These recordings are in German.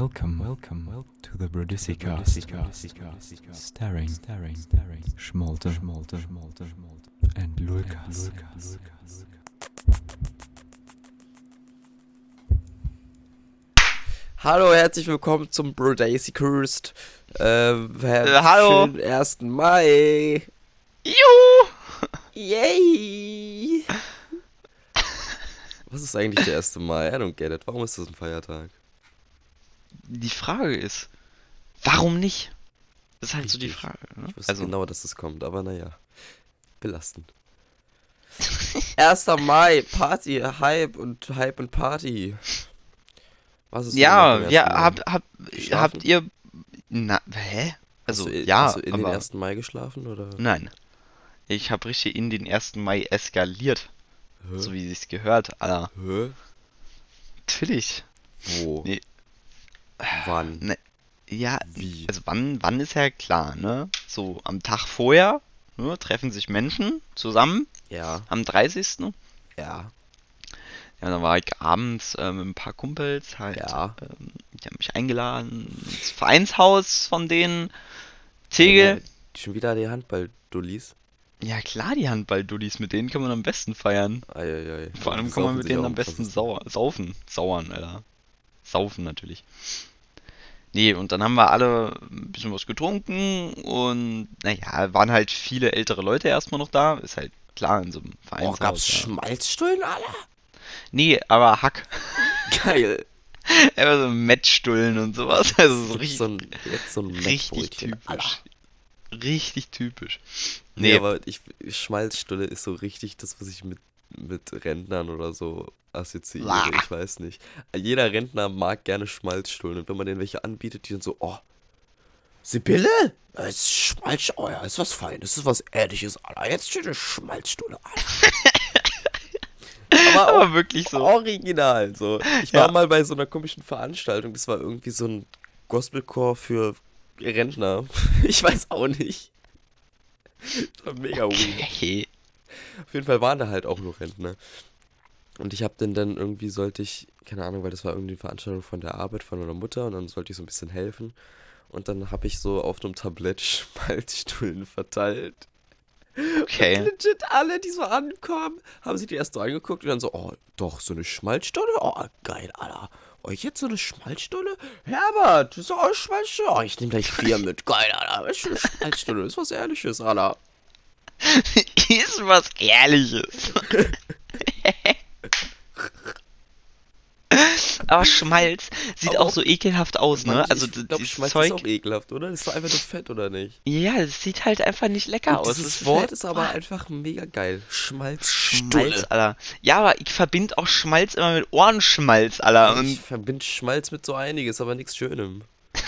Welcome, welcome, welcome to the Brudisi cast. Staring, staring, staring. Schmolte, schmolte, schmolte, schmolte. And Lukas. Hallo, herzlich willkommen zum Bro Daisy Cursed. Äh, Äh, hallo. Schönen 1. Mai. Juhu! Yay! Was ist eigentlich der 1. Mai? I don't get it. Warum ist das ein Feiertag? Die Frage ist, warum nicht? Das ist halt so die Richtig. Frage. Ne? Ich wusste Also, genau, dass es kommt, aber naja. Belastend. 1. Mai, Party, Hype und Hype und Party. Was ist ja, ja, 1. Mai? habt, Geschlafen? habt ihr. Na, hä? Also, hast du, ja, hast du in den aber. 1. Mai geschlafen oder? Nein. Ich habe richtig in den 1. Mai eskaliert. Hä? So wie sich's gehört, Alter. Hä? Natürlich. Wo? Nee. Wann? Ne, ja, Wie? also wann, wann ist ja klar, ne? So am Tag vorher ne, treffen sich Menschen zusammen Ja, am 30. ja, Ja, dann war ich abends äh, mit ein paar Kumpels halt. Ja. Ähm, die haben mich eingeladen ins Vereinshaus von denen. Tegel. Schon wieder die Handball-Dullis. Ja klar, die Handball-Duddies, mit denen kann man am besten feiern. Eieiei. Vor allem kann man mit denen am besten sauer, saufen. Sauern, Alter. Saufen natürlich. Nee, und dann haben wir alle ein bisschen was getrunken und naja, waren halt viele ältere Leute erstmal noch da. Ist halt klar in so einem Oh, Vereinshaus. gab's ja. Schmalzstullen, Alter? Nee, aber Hack. Geil. Einfach so Mettstullen und sowas. Also so richtig so ein, jetzt so ein Richtig typisch. Richtig typisch. Nee, Nee, aber ich, Schmalzstulle ist so richtig das, was ich mit, mit Rentnern oder so assoziiere. Ich weiß nicht. Jeder Rentner mag gerne Schmalzstullen. Und wenn man denen welche anbietet, die dann so, oh, Sibylle? Das ist Schmalz, oh ja, ist was Feines, ist was Ehrliches, Alter. Jetzt steht eine Schmalzstulle, Alter. aber aber wirklich so. original, so. Ich war Ja. mal bei so einer komischen Veranstaltung, das war irgendwie so ein Gospelchor für Rentner. Ich weiß auch nicht. Das war mega weird. Auf jeden Fall waren da halt auch nur Rentner. Und ich hab den dann irgendwie sollte ich, keine Ahnung, weil das war irgendwie eine Veranstaltung von der Arbeit von meiner Mutter und dann sollte ich so ein bisschen helfen. Und dann habe ich so auf einem Tablett Schmalzstullen verteilt. Okay. Legit alle, die so ankommen, haben sich die erst so angeguckt und dann so, oh, doch, so eine Schmalzstulle? Oh, geil, Alter. Oh, jetzt so eine Schmalzstulle? Herbert, auch eine Schmalzstulle. Oh, ich nehme gleich vier mit. Geil, Alter. Das ist eine Schmalzstulle. Das ist was Ehrliches, Alter. Ist was Ehrliches. Aber Schmalz sieht Aber auch so ekelhaft aus, ne? Also ich d- glaube, dieses Schmalz Zeug. ist auch ekelhaft, oder? Das ist doch einfach nur Fett, oder nicht? Ja, es sieht halt einfach nicht lecker aus. Es Wort halt- ist aber einfach mega geil. Schmalzstulle. Schmalz, Alter. Ja, aber ich verbinde auch Schmalz immer mit Ohrenschmalz, Alter. Ich Und verbinde Schmalz mit so einiges, aber nichts Schönem.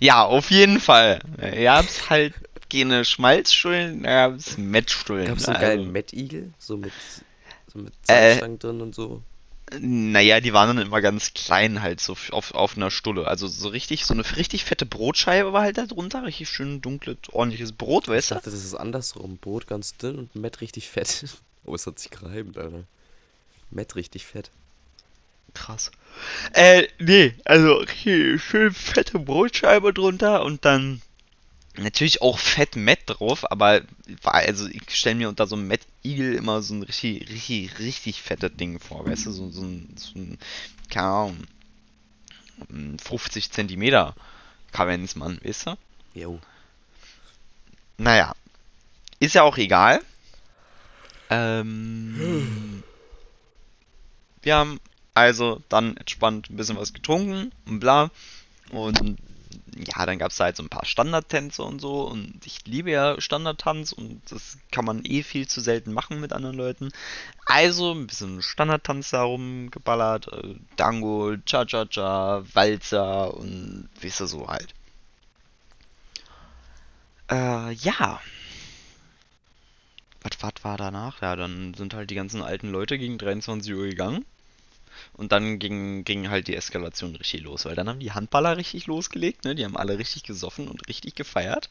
ja, auf jeden Fall. Ihr habt halt keine Schmalzstullen, ihr habt Mettstullen. Gab's so einen also- geilen Mettigel? So mit, so mit Äh, Zahnstangen drin und so. Naja, die waren dann immer ganz klein halt so auf, auf einer Stulle. Also so richtig, so eine richtig fette Brotscheibe war halt da drunter. Richtig schön dunkles, ordentliches Brot, Ich weißt du? dachte, das ist andersrum. Brot ganz dünn und Mett richtig fett. Oh, es hat sich gereimt, Alter. Mett richtig fett. Krass. Äh, nee, also richtig schön fette Brotscheibe drunter und dann natürlich auch fett Mett drauf, aber war, also ich stelle mir unter so einem Mettigel immer so ein richtig, richtig, richtig fettes Ding vor, weißt du? So, so ein, so ein, keine Ahnung, ein 50 Zentimeter Kavenzmann, weißt du? Jo. Naja, ist ja auch egal. Ähm, wir haben also dann entspannt ein bisschen was getrunken und bla. Und ja, dann gab es da halt so ein paar Standardtänze und so. Und ich liebe ja Standardtanz und das kann man eh viel zu selten machen mit anderen Leuten. Also ein bisschen Standardtanz da rumgeballert. äh, Dango, Cha-Cha-Cha, Walzer und weißt du so halt. Äh, ja. Was, was war danach? Ja, dann sind halt die ganzen alten Leute gegen 23 Uhr gegangen. Und dann ging, ging halt die Eskalation richtig los, weil dann haben die Handballer richtig losgelegt, ne? Die haben alle richtig gesoffen und richtig gefeiert.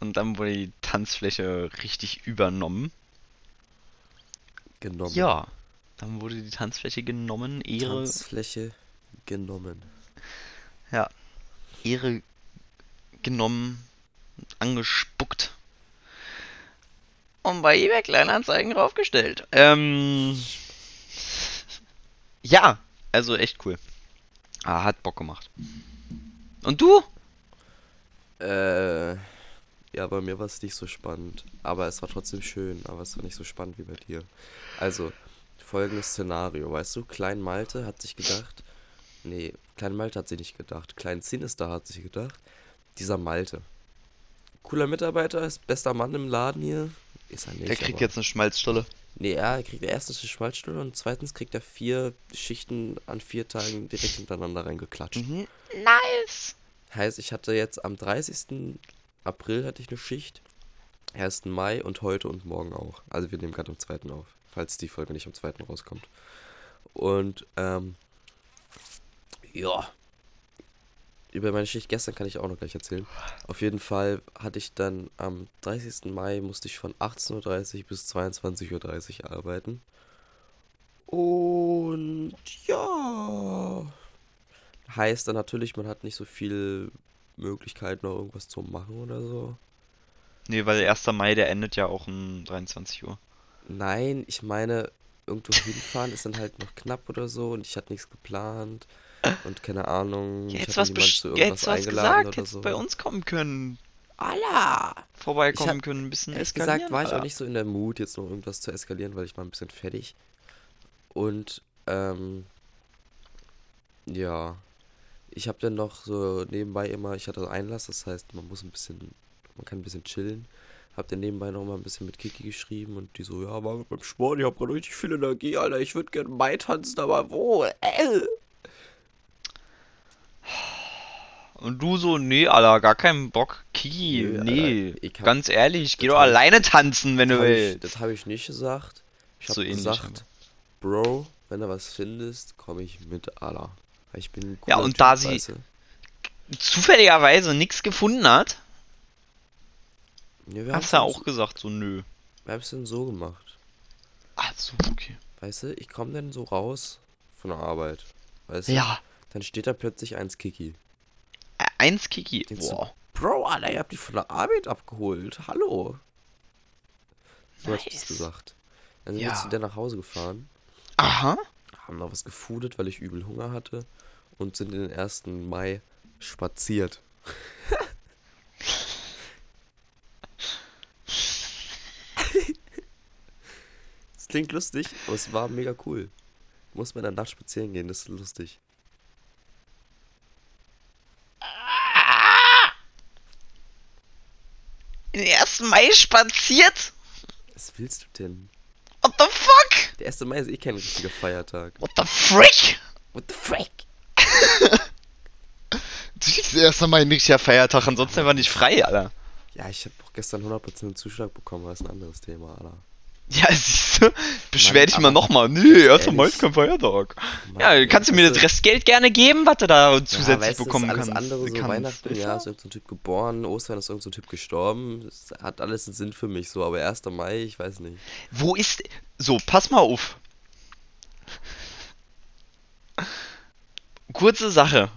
Und dann wurde die Tanzfläche richtig übernommen. Genommen. Ja. Dann wurde die Tanzfläche genommen, Ehre, Tanzfläche genommen. ja, Ehre genommen, angespuckt. Und bei eBay Kleinanzeigen draufgestellt. Ähm, ja, also echt cool. Ah, hat Bock gemacht. Und du? Äh, ja, bei mir war es nicht so spannend. Aber es war trotzdem schön, aber es war nicht so spannend wie bei dir. Also, folgendes Szenario, weißt du, Klein Malte hat sich gedacht, nee, Klein Malte hat sich nicht gedacht, Klein Sinister hat sich gedacht, dieser Malte. Cooler Mitarbeiter, ist bester Mann im Laden hier. Ist er nicht. Der kriegt aber- jetzt eine Schmalzstolle. Nee, er kriegt erstens eine Schmalzstunde und zweitens kriegt er vier Schichten an vier Tagen direkt hintereinander reingeklatscht. Mhm. Nice! Heißt, ich hatte jetzt am 30. April hatte ich eine Schicht, 1. Mai und heute und morgen auch. Also wir nehmen gerade am 2. auf, falls die Folge nicht am 2. rauskommt. Und, ähm, ja. Über meine Schicht gestern kann ich auch noch gleich erzählen. Auf jeden Fall hatte ich dann am 30. Mai musste ich von 18.30 Uhr bis 22.30 Uhr arbeiten. Und ja. Heißt dann natürlich, man hat nicht so viel Möglichkeit, noch irgendwas zu machen oder so. Nee, weil 1. Mai, der endet ja auch um 23 Uhr. Nein, ich meine, irgendwo hinfahren ist dann halt noch knapp oder so und ich hatte nichts geplant und keine Ahnung, Ja, hatte was, zu irgendwas hättest was eingeladen gesagt, oder so. bei uns kommen können. Allah! Vorbeikommen Ich hab- können, ein bisschen Ehrlich eskalieren. gesagt war ich auch nicht so in der Mut, jetzt noch irgendwas zu eskalieren, weil ich war ein bisschen fertig. Und, ähm, ja, ich habe dann noch so nebenbei immer, ich hatte so Einlass, das heißt, man muss ein bisschen, man kann ein bisschen chillen. Hab dann nebenbei noch mal ein bisschen mit Kiki geschrieben und die so, ja, war beim Sport, ich hab gerade richtig viel Energie, Alter, ich würde gerne Mai tanzen, aber wo? Äh. Und du so, nee, Alter, gar keinen Bock. Kiki, Nö, nee. Ich hab- Ganz ehrlich, geh doch alleine tanzen, wenn du Hab ich, willst. das habe ich nicht gesagt. Ich habe So ähnlich gesagt, scheinbar. Bro, wenn du was findest, komme ich mit, Alter. Weil Ich bin Ja, und da typ, sie- weißt du? Zufälligerweise nichts gefunden hat, Ja, hast du haben's auch gesagt, so nö. Wir haben es dann so gemacht. Also, okay. Weißt du, ich komme dann so raus von der Arbeit. Weißt du? Ja, Dann steht da plötzlich eins Kiki. Äh, eins Kiki. Jetzt so, Boah. Bro, Alter, ihr habt die von der Arbeit abgeholt. Hallo. So hat ich das Nice. gesagt. Dann sind Ja. wir zu der nach Hause gefahren, Aha. haben noch was gefoodet, weil ich übel Hunger hatte und sind in den 1. Mai spaziert. Das klingt lustig, aber es war mega cool. Muss man in der Nacht spazieren gehen, das ist lustig. Den 1. Mai spaziert? Was willst du denn? What the fuck? Der 1. Mai ist eh kein richtiger Feiertag. What the frick? What the frick? Natürlich ist der 1. Mai ein richtiger Feiertag, ansonsten einfach nicht frei, Alter. Ja, ich habe auch gestern 100% Zuschlag bekommen, aber ist ein anderes Thema, Alter. Ja, siehst du? Beschwer Mann, dich mal nochmal. Nee, 1. Mai ehrlich. ist kein Feiertag. Ja, kannst du mir das Restgeld gerne geben, was du da zusätzlich ja, weißt, bekommen ist alles kannst? andere, so kannst, Weihnachten, ja, ist irgendein Typ geboren, Ostern ist irgendein Typ gestorben. Das hat alles einen Sinn für mich, so, aber 1. Mai, ich weiß nicht. Wo ist. So, pass mal auf. Kurze Sache.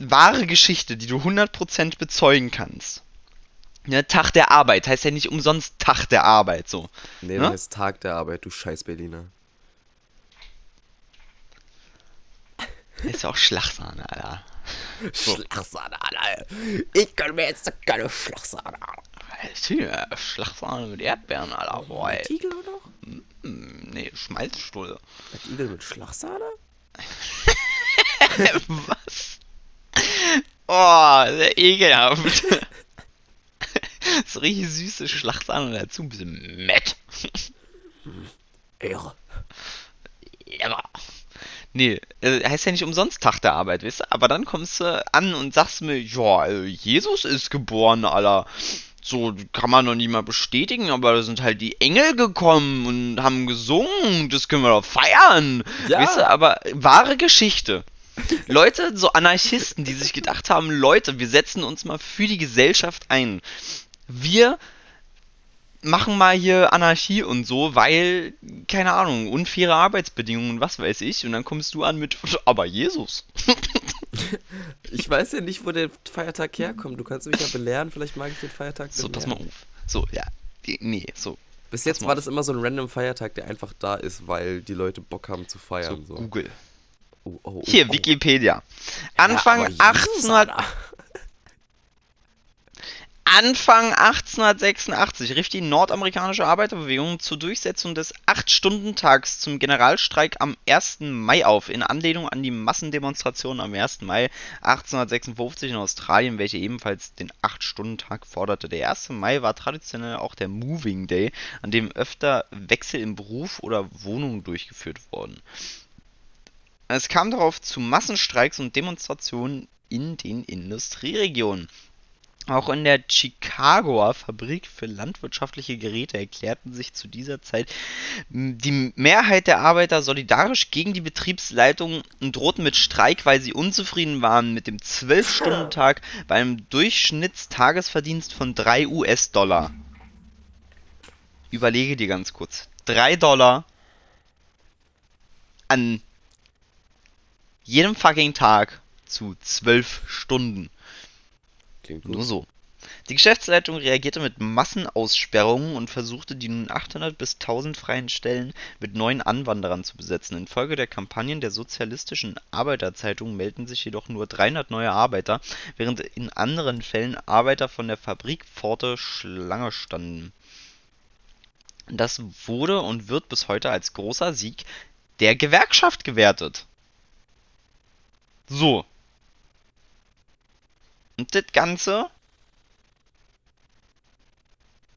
Wahre Geschichte, die du 100% bezeugen kannst. Ne, Tag der Arbeit heißt ja nicht umsonst Tag der Arbeit, so. Nee, Ne? das heißt Tag der Arbeit, du scheiß Berliner. Ist ja auch Schlagsahne, Alter. Schlagsahne, Alter. Ich kann mir jetzt keine Schlagsahne, Alter. Schlagsahne mit Erdbeeren, Alter. Boah, ey. Igel noch? Hm, Nee, Schmalzstulle. Mit Igel mit Schlagsahne? Was? Oh, sehr ekelhaft. so richtig süße Schlagsahne dazu, ein bisschen Mett. Irre. Ja. Nee, äh, heißt ja nicht umsonst Tag der Arbeit, weißt du? Aber dann kommst du an und sagst mir, ja, äh, Jesus ist geboren, Alter. So, kann man noch nicht mal bestätigen, aber da sind halt die Engel gekommen und haben gesungen, das können wir doch feiern. Ja. Weißt du, aber wahre Geschichte. Leute, so Anarchisten, die sich gedacht haben, Leute, wir setzen uns mal für die Gesellschaft ein. Wir machen mal hier Anarchie und so, weil, keine Ahnung, unfaire Arbeitsbedingungen, was weiß ich. Und dann kommst du an mit, aber Jesus. Ich weiß ja nicht, wo der Feiertag herkommt. Du kannst mich ja belehren, vielleicht mag ich den Feiertag So, pass belehren. mal auf. So, ja. Nee, so. Bis jetzt war das immer so ein random Feiertag, der einfach da ist, weil die Leute Bock haben zu So, feiern. So, Google. Oh, oh, oh, Hier. Wikipedia. Ja, Anfang Jesus, 1800, Alter. Anfang 1886 rief die nordamerikanische Arbeiterbewegung zur Durchsetzung des 8-Stunden-Tags zum Generalstreik am 1. Mai auf, in Anlehnung an die Massendemonstration am 1. Mai 1856 in Australien, welche ebenfalls den 8-Stunden-Tag forderte. Der 1. Mai war traditionell auch der Moving Day, an dem öfter Wechsel im Beruf oder Wohnung durchgeführt wurden. Es kam darauf zu Massenstreiks und Demonstrationen in den Industrieregionen. Auch in der Chicagoer Fabrik für landwirtschaftliche Geräte erklärten sich zu dieser Zeit m, die Mehrheit der Arbeiter solidarisch gegen die Betriebsleitung und drohten mit Streik, weil sie unzufrieden waren mit dem 12-Stunden-Tag bei einem Durchschnittstagesverdienst von 3 US-Dollar. Überlege dir ganz kurz. 3 Dollar an jedem fucking Tag zu 12 Stunden. Klingt Nur gut. so. Die Geschäftsleitung reagierte mit Massenaussperrungen und versuchte, die nun 800 bis 1000 freien Stellen mit neuen Anwanderern zu besetzen. Infolge der Kampagnen der sozialistischen Arbeiterzeitung meldeten sich jedoch nur 300 neue Arbeiter, während in anderen Fällen Arbeiter von der Fabrikpforte Schlange standen. Das wurde und wird bis heute als großer Sieg der Gewerkschaft gewertet. So. Und das Ganze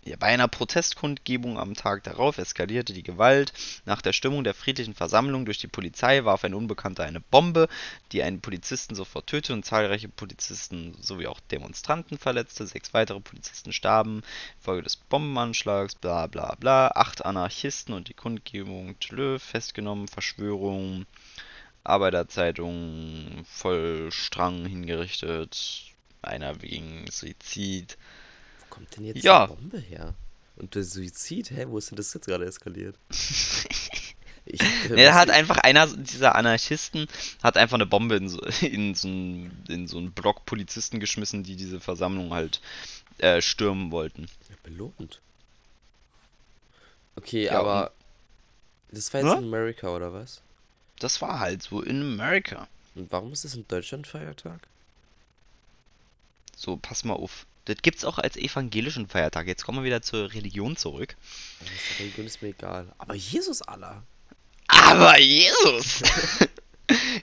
ja, bei einer Protestkundgebung am Tag darauf eskalierte die Gewalt. Nach der Stimmung der friedlichen Versammlung durch die Polizei warf ein Unbekannter eine Bombe, die einen Polizisten sofort tötete und zahlreiche Polizisten sowie auch Demonstranten verletzte. Sechs weitere Polizisten starben infolge des Bombenanschlags, bla bla bla. Acht Anarchisten und die Kundgebung tschlö, festgenommen, Verschwörung, Arbeiterzeitung voll Strang hingerichtet, einer wegen Suizid. Wo kommt denn jetzt Ja. die Bombe her? Und der Suizid, hä? Wo ist denn das jetzt gerade eskaliert? Ich, äh, Nee, da hat einfach einer dieser Anarchisten hat einfach eine Bombe in so, in so einen in so einen Block Polizisten geschmissen, die diese Versammlung halt äh, stürmen wollten. belohnt. Okay, Ja, aber das war jetzt Hä? in Amerika oder was? Das war halt so in America. Und warum ist das in Deutschland Feiertag? So, pass mal auf. Das gibt's auch als evangelischen Feiertag. Jetzt kommen wir wieder zur Religion zurück. Das Religion ist mir egal. Aber Jesus Allah. Aber Jesus!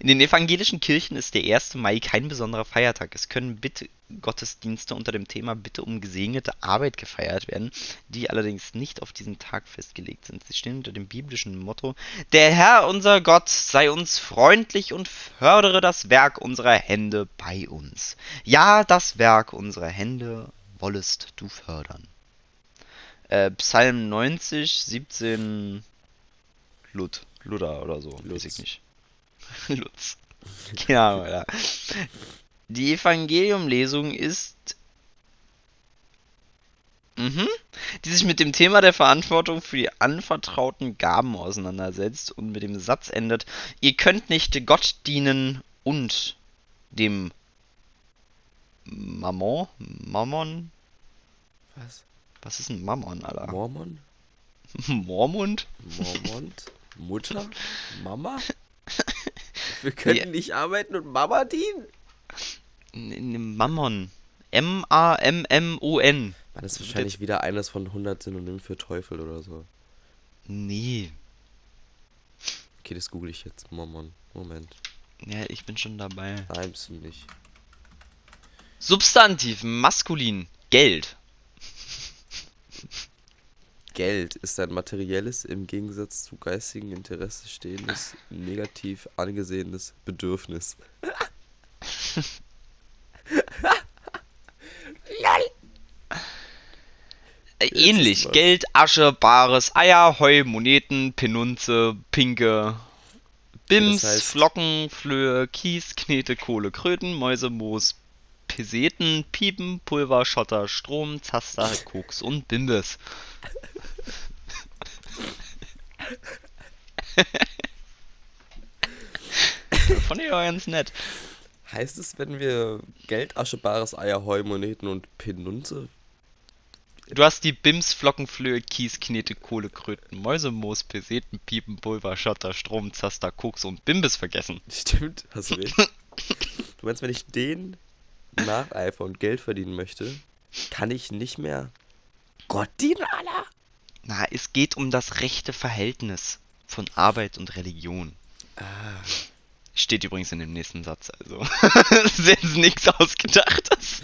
In den evangelischen Kirchen ist der 1. Mai kein besonderer Feiertag. Es können Bitte Gottesdienste unter dem Thema Bitte um gesegnete Arbeit gefeiert werden, die allerdings nicht auf diesen Tag festgelegt sind. Sie stehen unter dem biblischen Motto: Der Herr unser Gott sei uns freundlich und fördere das Werk unserer Hände bei uns. Ja, das Werk unserer Hände wollest du fördern. Äh, Psalm 90, 17 Lud, Luder oder so, weiß Lutz. ich nicht. Lutz. Ahnung, Alter. Die Evangeliumlesung ist. Mhm. Die sich mit dem Thema der Verantwortung für die anvertrauten Gaben auseinandersetzt und mit dem Satz endet: Ihr könnt nicht Gott dienen und dem Mammon? Mammon? Was? Was ist ein Mammon, Alter? Mormon? Mormund? Mormon? Mutter? Mama? Wir können nicht arbeiten und Mama dienen? Mammon. M-A-M-M-O-N. Das wahrscheinlich wieder eines von 100 Synonymen für Teufel oder so? Nee. Okay, das google ich jetzt. Mormon. Moment. Ja, ich bin schon dabei. Nein, bist du nicht. Substantiv, maskulin, Geld. Geld ist ein materielles, im Gegensatz zu geistigen Interesse stehendes, negativ angesehenes Bedürfnis. Äh, ähnlich. Geld, Asche, Bares, Eier, Heu, Moneten, Penunze, Pinke, Bims, das heißt- Flocken, Flöhe, Kies, Knete, Kohle, Kröten, Mäuse, Moos, Peseten, Piepen, Pulver, Schotter, Strom, Zaster, Koks und Bimbis. Fand ich auch ganz nett. Heißt es, wenn wir Geld, Asche, Bares, Eier, Heu, Moneten und Penunze? Du hast die Bims, Flocken, Flöhe, Kies, Knete, Kohle, Kröten, Mäuse, Moos, Peseten, Piepen, Pulver, Schotter, Strom, Zaster, Koks und Bimbis vergessen. Stimmt, hast du recht. du meinst, wenn ich den nacheifer und Geld verdienen möchte, kann ich nicht mehr Gott dienen, Allah? Na, es geht um das rechte Verhältnis von Arbeit und Religion. Ah. Steht übrigens in dem nächsten Satz, also. das ist jetzt nichts Ausgedachtes.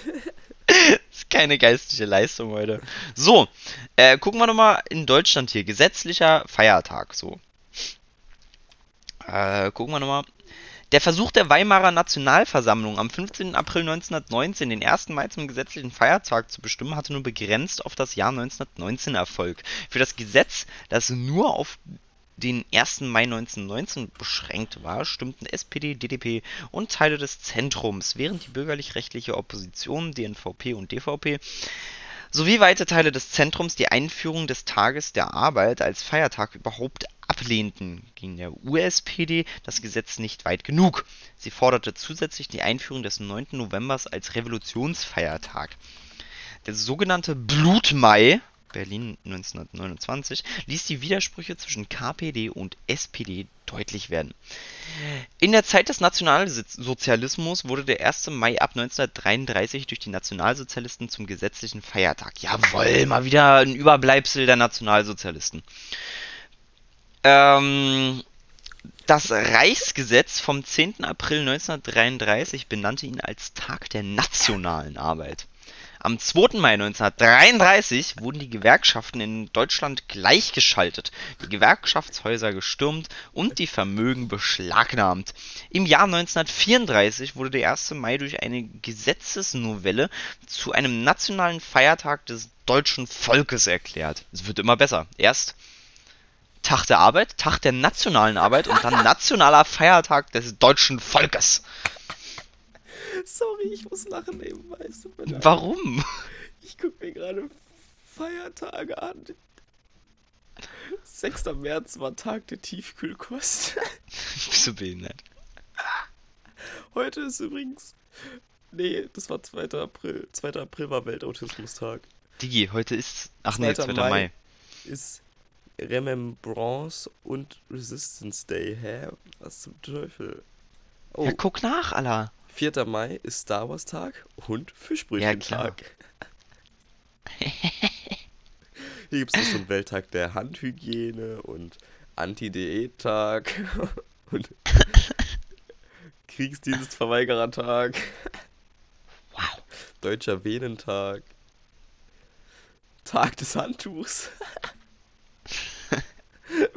ist keine geistliche Leistung heute. So, äh, gucken wir nochmal in Deutschland hier. Gesetzlicher Feiertag, so. Äh, gucken wir nochmal. Der Versuch der Weimarer Nationalversammlung am 15. April 1919 den 1. Mai zum gesetzlichen Feiertag zu bestimmen, hatte nur begrenzt auf das Jahr 1919 Erfolg. Für das Gesetz, das nur auf den 1. Mai 1919 beschränkt war, stimmten SPD, DDP und Teile des Zentrums, während die bürgerlich-rechtliche Opposition, DNVP und DVP, sowie weite Teile des Zentrums die Einführung des Tages der Arbeit als Feiertag überhaupt ablehnten, ging der USPD das Gesetz nicht weit genug. Sie forderte zusätzlich die Einführung des 9. Novembers als Revolutionsfeiertag. Der sogenannte Blutmai Berlin 1929 ließ die Widersprüche zwischen KPD und SPD deutlich werden. In der Zeit des Nationalsozialismus wurde der 1. Mai ab 1933 durch die Nationalsozialisten zum gesetzlichen Feiertag. Jawohl, mal wieder ein Überbleibsel der Nationalsozialisten. Ähm, das Reichsgesetz vom 10. April 1933 benannte ihn als Tag der nationalen Arbeit. Am 2. Mai 1933 wurden die Gewerkschaften in Deutschland gleichgeschaltet, die Gewerkschaftshäuser gestürmt und die Vermögen beschlagnahmt. Im Jahr 1934 wurde der 1. Mai durch eine Gesetzesnovelle zu einem nationalen Feiertag des deutschen Volkes erklärt. Es wird immer besser. Erst Tag der Arbeit, Tag der nationalen Arbeit und dann nationaler Feiertag des deutschen Volkes. Sorry, ich muss lachen nebenbei. Warum? Ich gucke mir gerade Feiertage an. 6. März war Tag der Tiefkühlkost. Bist du behindert? Heute ist übrigens. Nee, das war 2. April. 2. April war Weltautismustag. Digi, heute ist. Ach nee, 2. Mai. Mai. Ist Remembrance und Resistance Day. Hä? Was zum Teufel? Oh. Ja, guck nach, Allah. 4. Mai ist Star Wars Tag und Fischbrötchen-Tag. Ja, Hier gibt es so einen Welttag der Handhygiene und Anti-Diät-Tag und Kriegsdienstverweigerer-Tag. Wow. Deutscher Venentag. Tag des Handtuchs.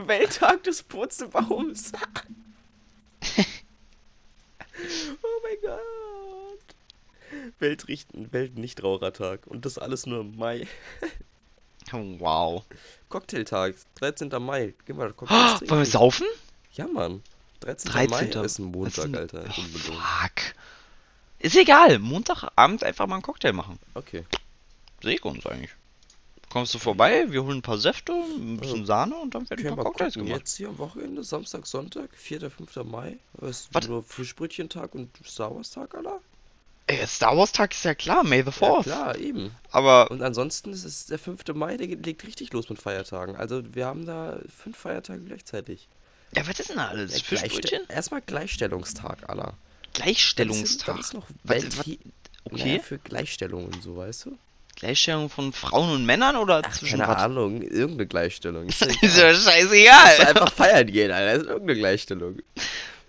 Welttag des Purzelbaums. oh mein Gott. Weltrichten, Weltnichtrauchertag. Und das alles nur im Mai. wow. Cocktailtag, 13. Mai. Geh mal Cocktails oh, Wollen wir saufen? Ja, Mann. 13. 13. Mai ist ein Montag, ein... Alter. Oh, fuck. Ist egal. Montagabend einfach mal einen Cocktail machen. Okay. Sehe ich uns eigentlich. Kommst du vorbei, wir holen ein paar Säfte, ein bisschen Sahne und dann werden ein paar Cocktails gucken. gemacht. Jetzt hier am Wochenende, Samstag, Sonntag, 4., 5. Mai. Was? Was? Nur Fischbrötchentag und Star Wars Tag, Alter? Ey, Star Wars Tag ist ja klar, May the 4th. Ja, klar, eben. Aber. Und ansonsten ist es der 5. Mai, der legt richtig los mit Feiertagen. Also wir haben da fünf Feiertage gleichzeitig. Ja, was ist denn da alles? Ja, Fischbrötchen? Erstmal Gleichstellungstag, Alter. Gleichstellungstag? Das ist, das ist noch Welt was, was? Okay. Naja, für Gleichstellung und so, weißt du? Gleichstellung von Frauen und Männern oder Ach, zwischen Keine was? Ahnung, irgendeine Gleichstellung. Ist, ist ja scheißegal. Ist einfach feiern gehen, Alter. Das ist irgendeine Gleichstellung.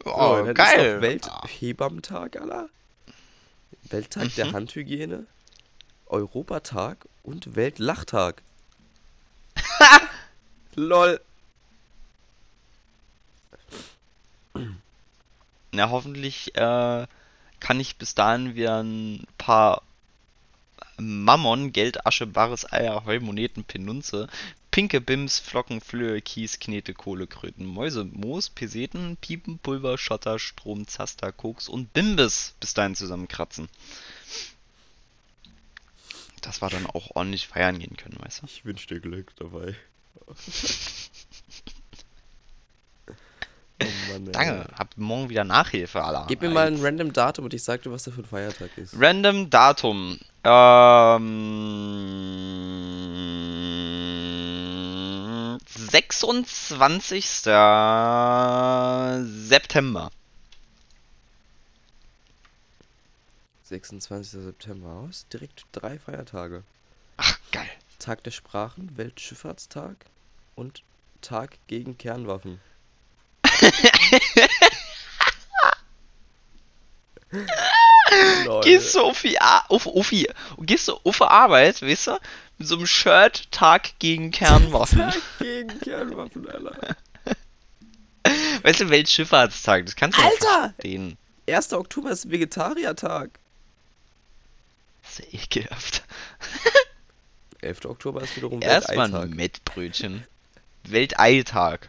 Oh, so, geil. Welthebammtag, Alter. Welttag mhm. der Handhygiene. Europatag und Weltlachtag. Lol. Na, hoffentlich äh, kann ich bis dahin wieder ein paar Mammon, Geld, Asche, Bares, Eier, Heu, Moneten, Penunze, Pinke Bims, Flocken, Flöhe, Kies, Knete, Kohle, Kröten, Mäuse, Moos, Peseten, Piepen, Pulver, Schotter, Strom, Zaster, Koks und Bimbis bis dahin zusammenkratzen. dass wir dann auch ordentlich feiern gehen können, weißt du? Ich wünsche dir Glück dabei. oh Mann. Danke, hab morgen wieder Nachhilfe, Alter. Gib mir mal ein random Datum und ich sag dir, was da für ein Feiertag ist. Random Datum. Ähm, 26. September. 26. September aus. Direkt drei Feiertage. Ach, geil. Tag der Sprachen, Weltschifffahrtstag und Tag gegen Kernwaffen. Gehst du auf die, Ar auf, auf, die, gehst du auf die Arbeit, weißt du? Mit so einem Shirt Tag gegen Kernwaffen. Tag gegen Kernwaffen, Alter. weißt du, Weltschifffahrtstag, das kannst du nicht Alter! verstehen. 1. Oktober ist Vegetariertag. Das ist ja ekelhaft. 11. Oktober ist wiederum Erstmal Welteitag. Mettbrötchen. Welteitag.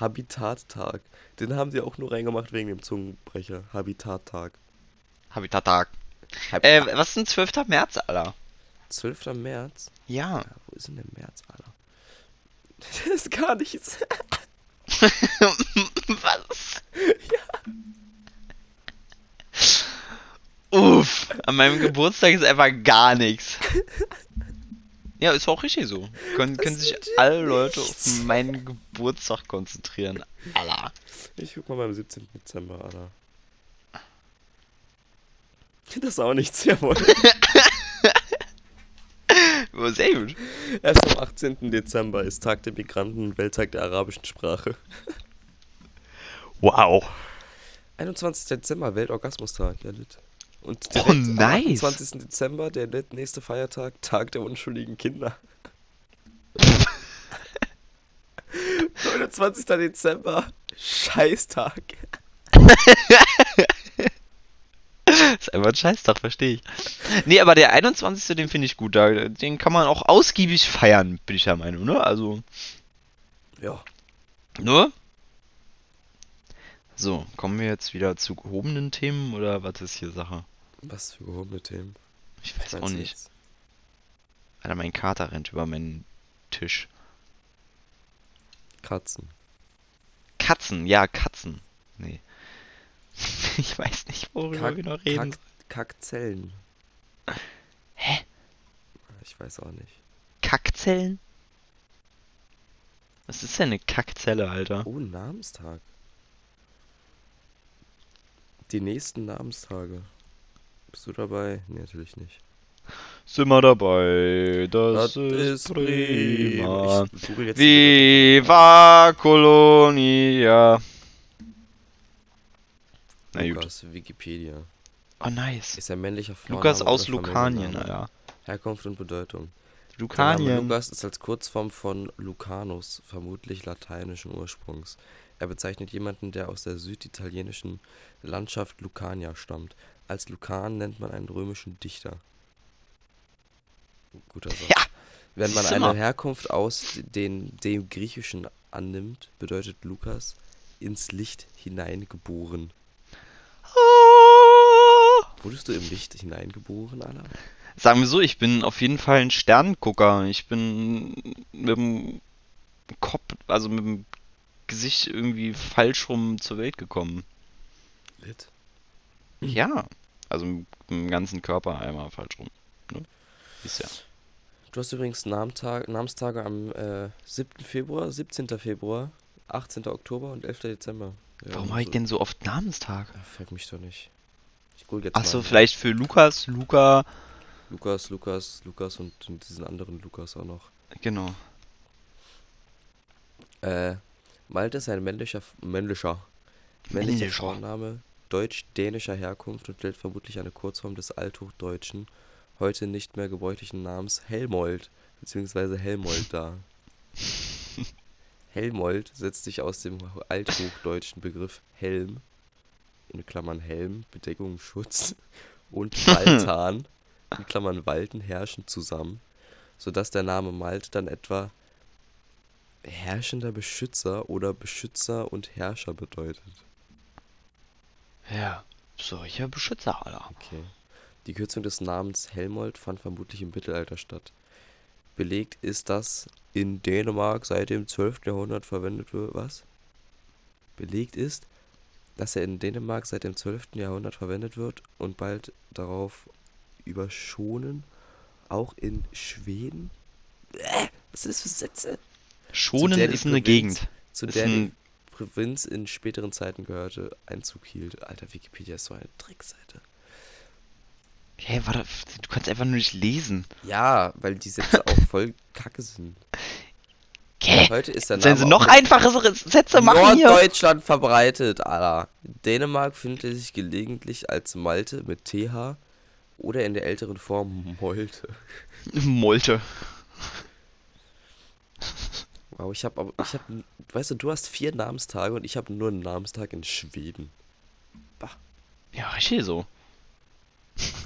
Habitattag. Den haben sie auch nur reingemacht wegen dem Zungenbrecher. Habitattag. Habitattag. Hab Äh, was ist denn 12. März, Alter? 12. März? Ja. Ja, wo ist denn der März, Alter? Das ist gar nichts. was? Uff, an meinem Geburtstag ist einfach gar nichts. Ja, ist auch richtig so. Können, können sich alle Leute auf meinen Geburtstag konzentrieren. Allah. Ich guck mal beim 17. Dezember, Alter. Das auch nichts, jawohl. Oh, Sehr gut. Erst am 18. Dezember ist Tag der Migranten und Welttag der arabischen Sprache. Wow. 21. Dezember, Weltorgasmustag, ja lit. Und Oh, direkt am nice. 28. Dezember, der nächste Feiertag, Tag der unschuldigen Kinder. 29. Dezember, Scheißtag. Ist einfach ein Scheißtag, verstehe ich. Nee, aber der 21. den finde ich gut. Da, den kann man auch ausgiebig feiern, bin ich der Meinung, ne? Also, Ja, nur. So, kommen wir jetzt wieder zu gehobenen Themen oder was ist hier Sache? was für gehobene Themen. Ich weiß auch nicht. jetzt? Alter, mein Kater rennt über meinen Tisch. Katzen. Katzen, ja, Katzen. Nee. Ich weiß nicht, worüber Kack- wir noch reden. Kack, Kackzellen. Hä? Ich weiß auch nicht. Kackzellen? Was ist denn eine Kackzelle, Alter? Oh, Namenstag. Die nächsten Namenstage. Bist du dabei? Nee, natürlich nicht. Sind wir dabei? Das, ist, prima. Ich google jetzt Viva Colonia. Na gut. Lukas, Wikipedia. Oh, nice. Ist ein männlicher Vorname Lukas aus Lukanien, Familienname. ja. Herkunft und Bedeutung. Lukanien. Lukas ist als Kurzform von Lucanus, vermutlich lateinischen Ursprungs. Er bezeichnet jemanden, der aus der süditalienischen Landschaft Lucania stammt. Als Lukan nennt man einen römischen Dichter. Guter Satz. Ja, Wenn man eine Herkunft aus den, dem Griechischen annimmt, bedeutet Lukas ins Licht hineingeboren. Wurdest du im Licht hineingeboren, Alter? Sagen wir so, ich bin auf jeden Fall ein Sternengucker. Ich bin mit dem Kopf, also mit dem Gesicht irgendwie falsch rum zur Welt gekommen. Lit. Ja, also mit dem ganzen Körper einmal falsch rum. Ne? Ist ja. Du hast übrigens Namentag, Namenstage am äh, 7. Februar, 17. Februar, 18. Oktober und 11. Dezember. Ja, Warum habe ich so- denn so oft Namenstag? Frag mich doch nicht. Ich google jetzt Achso, vielleicht für Lukas, Luca, Lukas, Lukas, Lukas und, diesen anderen Lukas auch noch. genau. Äh, Malte ist ein männlicher, männlicher, männlicher Männlicher. Vorname deutsch-dänischer Herkunft und stellt vermutlich eine Kurzform des althochdeutschen, heute nicht mehr gebräuchlichen Namens Helmold bzw. Helmold dar. Helmold setzt sich aus dem althochdeutschen Begriff Helm, in Klammern Helm, Bedeckung, Schutz, und Waltan, in Klammern Walten, Herrschen zusammen, sodass der Name Malt dann etwa herrschender Beschützer oder Beschützer und Herrscher bedeutet. Ja, solcher Beschützer, Alter. Okay. Die Kürzung des Namens Helmold fand vermutlich im Mittelalter statt. Belegt ist, dass in Dänemark seit dem 12. Jahrhundert verwendet wird. Was? Belegt ist, dass er in Dänemark seit dem 12. Jahrhundert verwendet wird und bald darauf überschonen, auch in Schweden. Äh, was sind das für Sätze? Schonen ist eine Provinz- Gegend. Zu der die Provinz in späteren Zeiten gehörte, Einzug hielt. Alter, Wikipedia ist so eine Dreckseite. Hä, warte, du kannst einfach nur nicht lesen. Ja, weil die Sätze auch voll kacke sind. Hä? Heute ist der Sollen Name sie noch einfachere Sätze machen hier? Norddeutschland verbreitet, Alter. Dänemark findet er sich gelegentlich als Malte mit TH oder in der älteren Form Molte. Molte. Wow, ich habe aber, ich habe, weißt du, du hast vier Namenstage und ich habe nur einen Namenstag in Schweden. Ja, richtig so.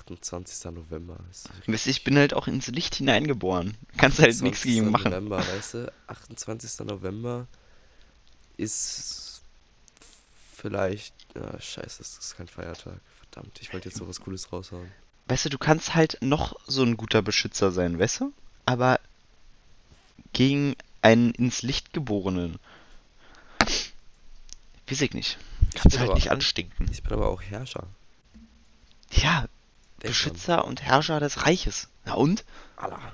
28. November. Ist Weißt du, ich bin halt auch ins Licht hineingeboren. Kannst halt nichts 28. gegen machen. November, weißt du, 28. November ist vielleicht, ja, scheiße, das ist kein Feiertag. Verdammt, ich wollte jetzt noch was Cooles raushauen. Weißt du, du kannst halt noch so ein guter Beschützer sein, weißt du? Aber gegen einen ins Licht geborenen. Weiß ich nicht. Kannst halt aber nicht anstinken. Ich bin aber auch Herrscher. Ja. Beschützer und Herrscher des Reiches. Na und? Allah.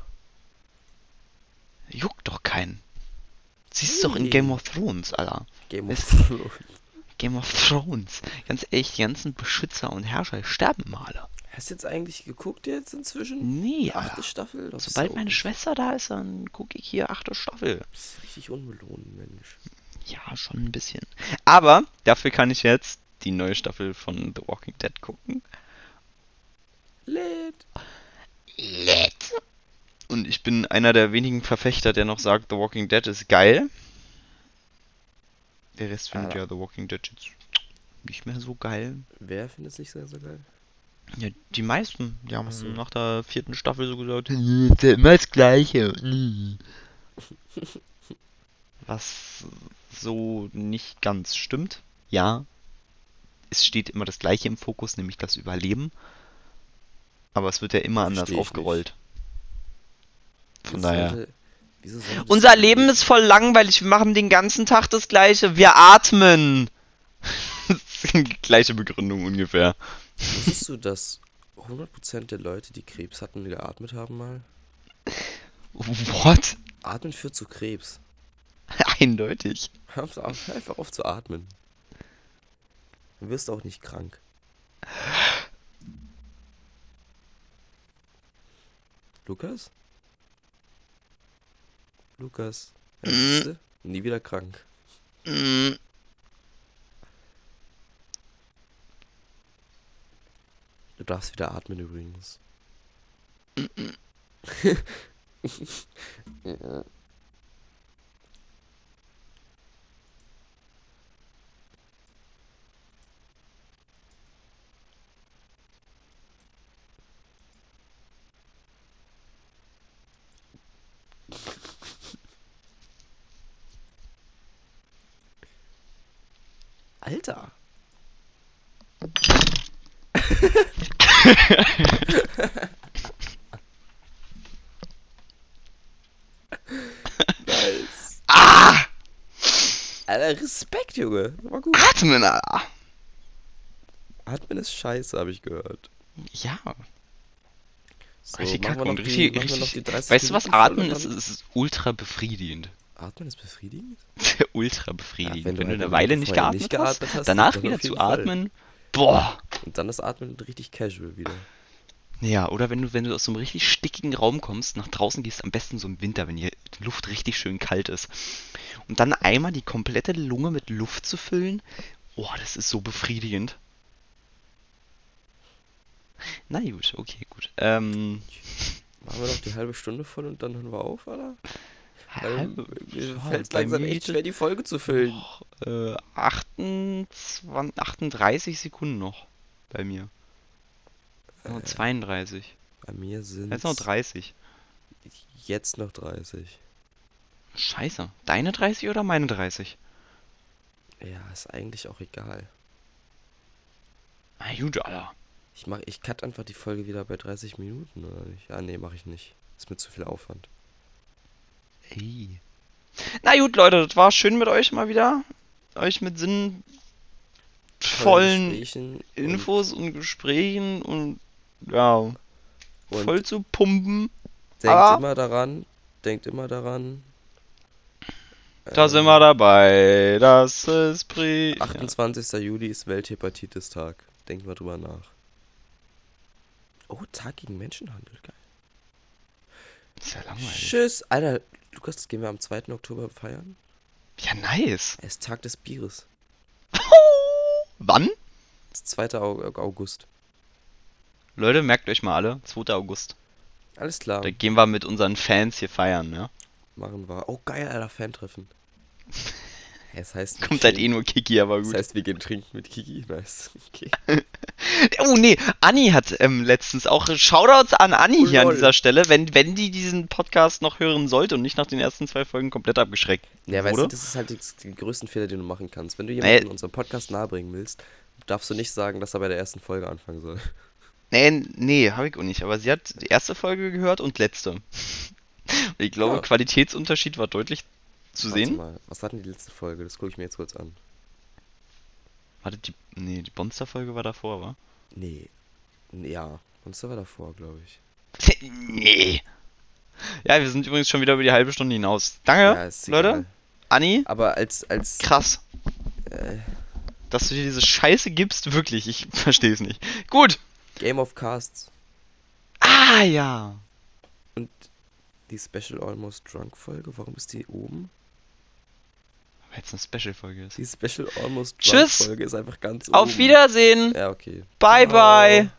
Juckt doch keinen. Siehst doch in. Game of Thrones, Alter. Game of Thrones. Game of Thrones. Ganz ehrlich, die ganzen Beschützer und Herrscher sterben mal. Hast du jetzt eigentlich geguckt jetzt inzwischen? Nee, achte. Staffel? Sobald meine Schwester da ist, dann gucke ich hier achte Staffel. Das ist richtig unbelohnt, Mensch. Ja, schon ein bisschen. Aber dafür kann ich jetzt die neue Staffel von The Walking Dead gucken. Lit. Lit. Und ich bin einer der wenigen Verfechter, der noch sagt, The Walking Dead ist geil. Der Rest findet Ah. ja The Walking Dead jetzt nicht mehr so geil. Wer findet es nicht sehr, so geil? Ja, die meisten. Die haben Ach so. nach der vierten Staffel so gesagt, "Hm, ist ja immer das Gleiche. Hm." Was so nicht ganz stimmt. Ja, es steht immer das Gleiche im Fokus, nämlich das Überleben. Aber es wird ja immer anders aufgerollt. Von Wieso daher. sollte- Unser Leben ist voll langweilig. Wir machen den ganzen Tag das Gleiche. Wir atmen. Die gleiche Begründung ungefähr. Wusstest du, dass 100% der Leute, die Krebs hatten, geatmet haben mal? What? Atmen führt zu Krebs. Eindeutig. Hör einfach auf zu atmen. Dann wirst du auch nicht krank. Lukas? Lukas? Ja, Mm. Nie wieder krank. Mm, Du darfst wieder atmen übrigens. Alter. nice. Ah! Alter, Junge. War gut. Atmen, Alter. Atmen ist scheiße, habe ich gehört. Ja, So, richtig kacke und richtig, richtig. die 30 Weißt du was? Atmen ist, ist, ist ultra befriedigend. Atmen ist befriedigend? ultra befriedigend. Ja, wenn wenn, du halt eine Weile nicht geatmet, nicht geatmet hast, danach wieder zu Fall. atmen. Boah. Und dann das Atmen richtig casual wieder. Ja, oder wenn du, wenn du aus so einem richtig stickigen Raum kommst, nach draußen gehst, am besten so im Winter, wenn die Luft richtig schön kalt ist. Und dann einmal die komplette Lunge mit Luft zu füllen, oh, das ist so befriedigend. Na gut, okay, gut. Ähm, Machen wir noch die halbe Stunde voll und dann hören wir auf, oder? Halbe- mir fällt bei langsam echt schwer, die Folge zu füllen. noch, äh, 28, 38 Sekunden noch bei mir. Noch 32. Bei mir sind Jetzt noch 30. jetzt noch 30. Scheiße. Deine 30 oder meine 30? Ja, ist eigentlich auch egal. Na gut, Alter. Ich mach, ich cut einfach die Folge wieder bei 30 Minuten, oder nicht? Ah, nee, mache ich nicht. Ist mir zu viel Aufwand. Ey. Na gut, Leute, das war schön mit euch mal wieder. Euch mit sinnvollen Infos und Gesprächen und ja, und, und voll zu pumpen. denkt aber- immer daran, denkt immer daran. Da sind wir dabei. Das ist Pri. 28. Juli ist Welthepatitis-Tag. Denkt mal drüber nach. Oh, Tag gegen Menschenhandel, geil. Ist ja langweilig. Tschüss. Alter, Lukas, das gehen wir am 2. Oktober feiern. Ja, nice. Es ist Tag des Bieres. Wann? Das ist 2. Au- August. Leute, merkt euch mal alle. 2. August. Alles klar. Da gehen wir mit unseren Fans hier feiern, ne? Machen wir. Oh, geil, Alter, Fan-Treffen. Ja, Es heißt, Kommt halt eh nur Kiki, aber Das gut. heißt, wir gehen trinken mit Kiki. Nice. Okay. Oh nee, Anni hat ähm, letztens auch Shoutouts an Anni Oh, hier an lol. dieser Stelle, wenn, wenn die diesen Podcast noch hören sollte und nicht nach den ersten zwei Folgen komplett abgeschreckt Ja, weißt du, das ist halt die, die größten Fehler, den du machen kannst. Wenn du Nee. jemanden unserem Podcast nahebringen willst, darfst du nicht sagen, dass er bei der ersten Folge anfangen soll. Nee, nee, habe ich auch nicht. Aber sie hat die erste Folge gehört und letzte. Ich glaube, Ja. Qualitätsunterschied war deutlich zu Warte sehen. Mal, was war denn die letzte Folge? Das gucke ich mir jetzt kurz an. Warte, die, nee, die Monster-Folge war davor, wa? Nee. Ja, Monster war davor, glaube ich. nee. Ja, wir sind übrigens schon wieder über die halbe Stunde hinaus. Danke, ist Leute. Anni. Aber als, als, Krass. äh, Dass du dir diese Scheiße gibst, wirklich. Ich verstehe es nicht. Gut. Game of Casts Ah, ja. und die Special Almost Drunk Folge, warum ist die oben? Weil jetzt eine Special-Folge ist. Die Special Almost Drunk Tschüss. Folge ist einfach ganz Auf oben. Wiedersehen. Ja, okay. Bye, Ciao. bye.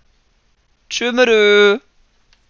Tschüss.